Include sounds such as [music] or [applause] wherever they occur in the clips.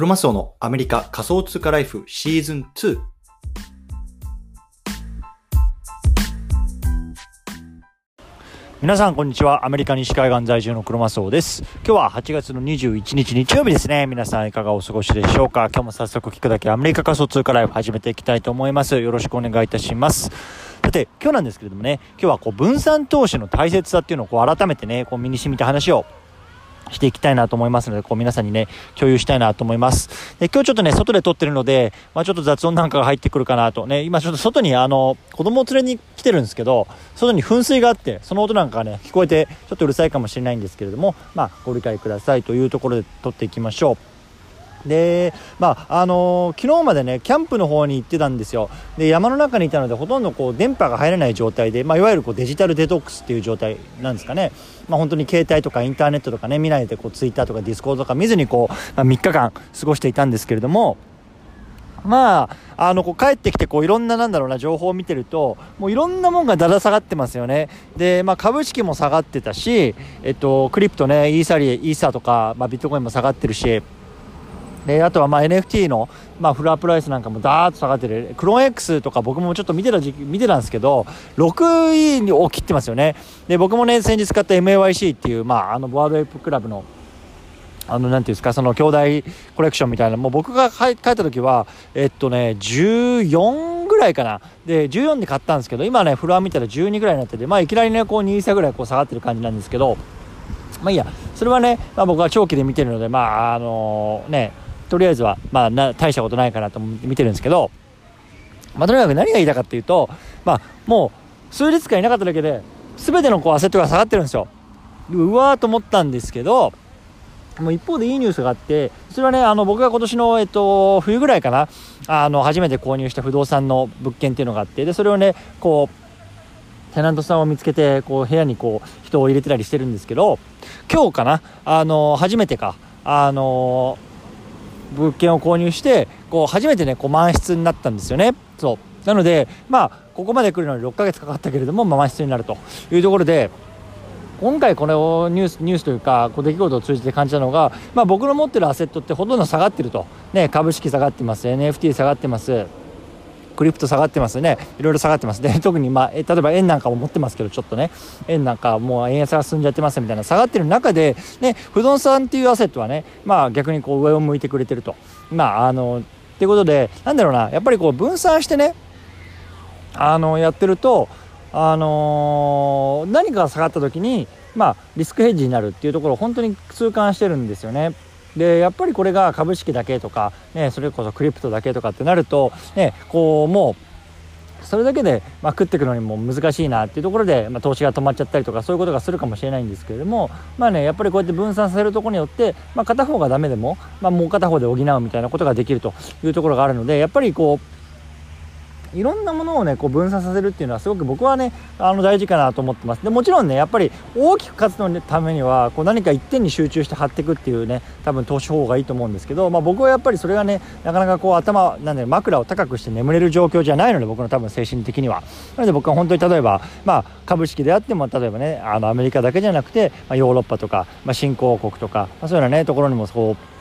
クロマスオのアメリカ仮想通貨ライフシーズン2。皆さんこんにちは。アメリカ西海岸在住のクロマスオです。今日は8月の21日日曜日ですね。皆さんいかがお過ごしでしょうか？今日も早速聞くだけアメリカ仮想通貨ライフ始めていきたいと思います。よろしくお願いいたします。さて今日なんですけれどもね。今日はこう分散投資の大切さっていうのをこう改めてねこう身に染みた話をしていきたいなと思いますので、こう皆さんにね、共有したいなと思います。で、今日ちょっとね、外で撮ってるので、まあちょっと雑音なんかが入ってくるかなと。ね、今ちょっと外にあの、子供を連れに来てるんですけど、外に噴水があって、その音なんかがね、聞こえて、ちょっとうるさいかもしれないんですけれども、まあご理解くださいというところで撮っていきましょう。で、まあ、あのー、昨日までね、キャンプの方に行ってたんですよ。で、山の中にいたので、ほとんどこう、電波が入らない状態で、まあ、いわゆるこう、デジタルデトックスっていう状態なんですかね。まあ、本当に携帯とかインターネットとかね、見ないで、こう、ツイッターとかディスコードとか見ずに、こう、まあ、3日間過ごしていたんですけれども、まあ、あの、こう帰ってきて、こう、いろんな、なんだろうな、情報を見てると、もういろんなもんがだだ下がってますよね。で、まあ、株式も下がってたし、えっと、 crypto ね、イーサリ、イーサとか、まあ、ビットコインも下がってるし、であとはまあ NFT の、まあ、 floor price なんかもダーッと下がってる。 CloneX とか僕もちょっと見てた時期見てたんですけど6位を切ってますよね。で僕もね先日買った MAYC っていう、まあ、あのワードエイプクラブのあのなんていうんですかその兄弟コレクションみたいな。もう僕が帰った時はえっとね14ぐらいかな。で14で買ったんですけど今ねフロア見たら12ぐらいになっててまあいきなりねこう2差ぐらいこう下がってる感じなんですけどまあいいや。それはね、まあ、僕は長期で見てるのでまああのー、ねとりあえずは、まあ、な大したことないかなと思って見てるんですけど、まあ、とにかく何が言いたかっていうと、まあ、もう数日間いなかっただけで全てのこうアセットが下がってるんですよ。うわーと思ったんですけどもう一方でいいニュースがあってそれはねあの僕が今年の、えっと、冬ぐらいかなあの初めて購入した不動産の物件っていうのがあってでそれをねこうテナントさんを見つけてこう部屋にこう人を入れてたりしてるんですけど今日かなあの初めてかあの物件を購入してこう初めてねこう満室になったんですよね。そう。なのでまあここまで来るのに6ヶ月かかったけれども、まあ、満室になるというところで今回これをニュースニュースというかこう出来事を通じて感じたのが、まあ、僕の持ってるアセットってほとんど下がってると、ね、株式下がってます。NFT 下がってます。クリプト下がってますね。いろいろ下がってますで [laughs] 特にまあ例えば円なんかも持ってますけどちょっとね。円なんかもう円安が進んじゃってますみたいな。下がってる中でね不動産っていうアセットはねまあ逆にこう上を向いてくれてると。まああのっていうことでなんだろうな。やっぱりこう分散してねあのやってるとあのー、何かが下がった時にまあリスクヘッジになるっていうところを本当に痛感してるんですよね。でやっぱりこれが株式だけとか、ね、それこそクリプトだけとかってなると、ね、こうもうそれだけで、まあ、食っていくのにも難しいなっていうところで、まあ、投資が止まっちゃったりとかそういうことがするかもしれないんですけれどもまあねやっぱりこうやって分散させるとこによって、まあ、片方がダメでも、まあ、もう片方で補うみたいなことができるというところがあるのでやっぱりこういろんなものをねこう分散させるっていうのはすごく僕はねあの大事かなと思ってます。でもちろんねやっぱり大きく勝つのためにはこう何か一点に集中して張っていくっていうね多分投資方法がいいと思うんですけど、まあ、僕はやっぱりそれがねなかなかこう頭なんで枕を高くして眠れる状況じゃないので僕の多分精神的には。なので僕は本当に例えば、まあ、株式であっても例えばねあのアメリカだけじゃなくて、まあ、ヨーロッパとか、まあ、新興国とか、まあ、そういうようなねところにもこう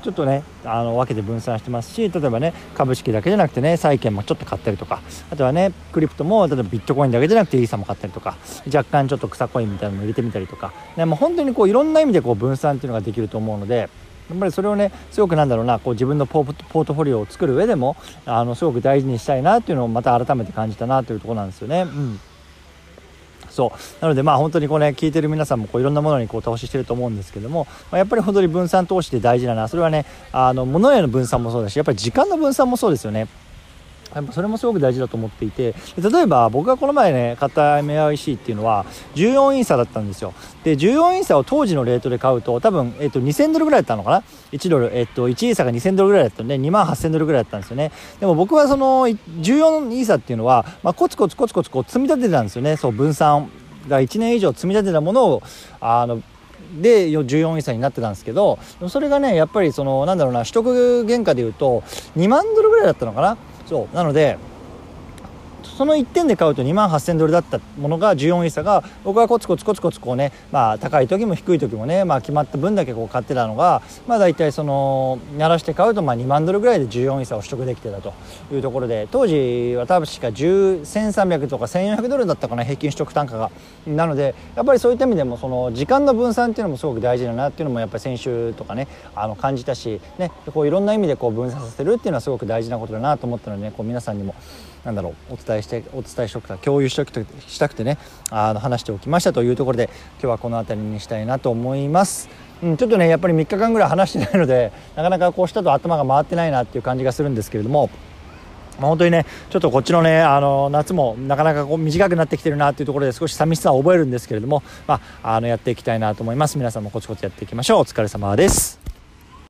ちょっとねあの分けて分散してますし例えばね株式だけじゃなくてね債券もちょっと買ったりとかあとはねクリプトも例えばビットコインだけじゃなくてイーサも買ったりとか若干ちょっと草コインみたいなのも入れてみたりとか、ね、もう本当にこういろんな意味でこう分散っていうのができると思うので。やっぱりそれをねすごくなんだろうなこう自分のポートフォリオを作る上でもあのすごく大事にしたいなっていうのをまた改めて感じたなというところなんですよね。うんそう。なのでまあ本当にこうね聞いてる皆さんもこういろんなものにこう投資してると思うんですけども、まあ、やっぱり本当に分散投資で大事だな。それはねあの物への分散もそうだしやっぱり時間の分散もそうですよね。やっぱそれもすごく大事だと思っていて例えば僕がこの前ね買った MIC っていうのは14インサだったんですよ。で14インサを当時のレートで買うと多分、えっと、2000ドルぐらいだったのかな？1ドル、えっと、1イーサが2000ドルぐらいだったんで2万8000ドルぐらいだったんですよね。でも僕はその14イーサっていうのは、まあ、コツコツコツコツこう積み立ててたんですよね。そう分散が1年以上積み立てたものをあので14位差になってたんですけどそれがねやっぱりそのなんだろうな取得原価でいうと2万ドルぐらいだったのかな？そう。なのでその1点で買うと2万8000ドルだったものが14イーサが僕はコツコツコツコツこうね、まあ、高い時も低い時もね、まあ、決まった分だけこう買ってたのが、まあ、大体その鳴らして買うとまあ2万ドルぐらいで14イーサを取得できてたというところで当時は多分しか1300とか1400ドルだったかな平均取得単価が。なのでやっぱりそういった意味でもその時間の分散っていうのもすごく大事だなっていうのもやっぱり先週とかねあの感じたし、ね、こういろんな意味でこう分散させるっていうのはすごく大事なことだなと思ったので、ね、こう皆さんにもなんだろうお伝えしてお伝えしておくか共有しておきしたくてねあの話しておきましたというところで今日はこの辺りにしたいなと思います。うん、ちょっとねやっぱり3日間ぐらい話してないのでなかなかこうしたと頭が回ってないなっていう感じがするんですけれども。まあ、本当にねちょっとこっちのねあの夏もなかなかこう短くなってきてるなっていうところで少し寂しさを覚えるんですけれども、まあ、あのやっていきたいなと思います皆さんもコツコツやっていきましょうお疲れ様です